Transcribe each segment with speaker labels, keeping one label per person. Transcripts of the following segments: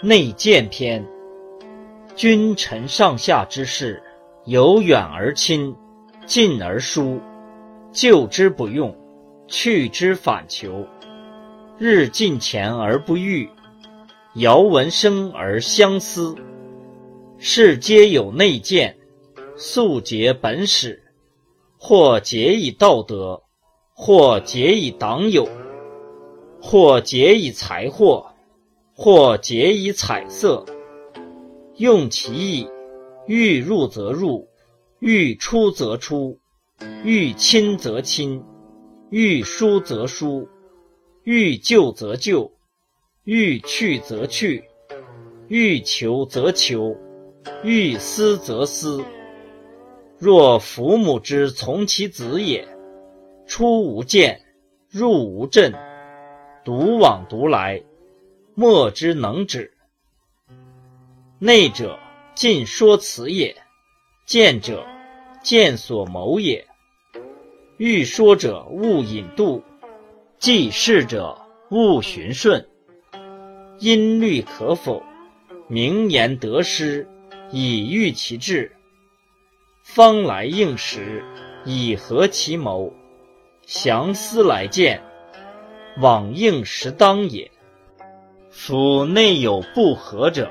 Speaker 1: 内见篇：君臣上下之事，由远而亲，近而疏，救之不用，去之反求。日近前而不遇，遥闻声而相思。是皆有内见，素结本始，或结以道德，或结以党友，或结以财货，或结以彩色。用其意，欲入则入，欲出则出，欲亲则亲，欲疏则疏，欲救则救，欲去则去，欲求则求。欲思则思。若父母之从其子也，出无见，入无阵，独往独来，莫之能止。内者尽说辞也，见者见所谋也。欲说者勿引渡，记事者勿循顺。音律可否？名言得失。以喻其志，方来应时，以合其谋。详思来见，往应时当也。夫内有不合者，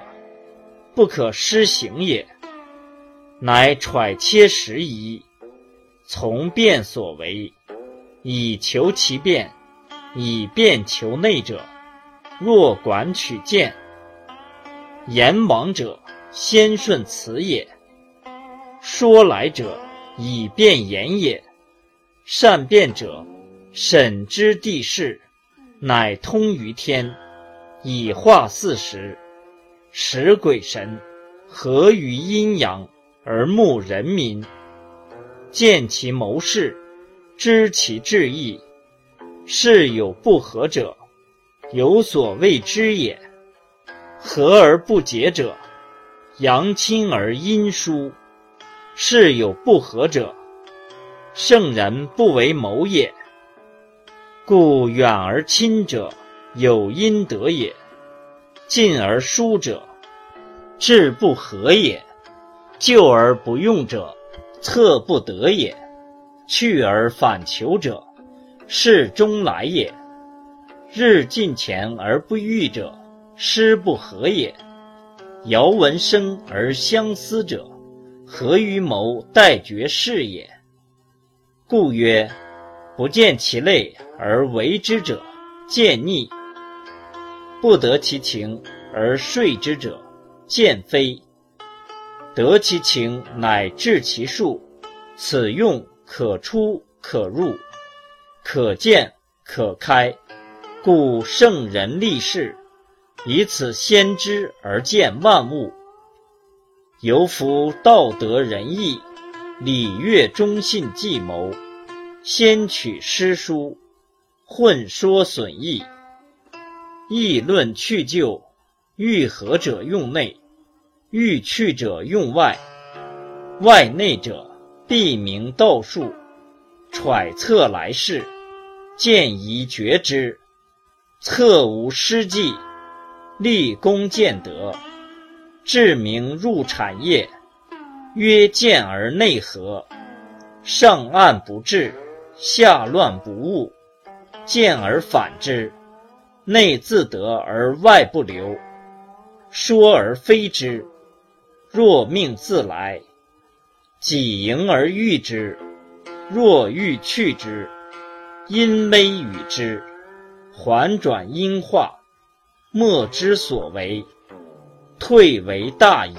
Speaker 1: 不可施行也。乃揣切时宜，从变所为，以求其变，以变求内者，若管取见，言往者。先顺辞也，说来者以辩言也。善辩者，审知地势，乃通于天，以化四时，使鬼神合于阴阳，而牧人民。见其谋事，知其志意，事有不合者，有所谓之也。和而不解者。阳亲而阴疏，事有不合者，圣人不为谋也。故远而亲者，有阴德也；进而疏者，志不合也。救而不用者，策不得也；去而反求者，事终来也。日近前而不遇者，师不合也。遥闻声而相思者，何于谋待决事也？故曰：不见其类而为之者，见逆；不得其情而睡之者，见非。得其情乃治其术，此用可出可入，可见可开，故圣人立事。以此先知而见万物，犹夫道德仁义、礼乐忠信计谋，先取诗书，混说损益，议论去就，欲合者用内，欲去者用外。外内者，必明道术，揣测来世，见疑决之，策无失计。立功见德，治明入产业，曰见而内合，上暗不治，下乱不误，见而反之，内自得而外不流，说而非之，若命自来，己迎而遇之，若欲去之，因微与之，缓转因化。莫之所为，退为大矣。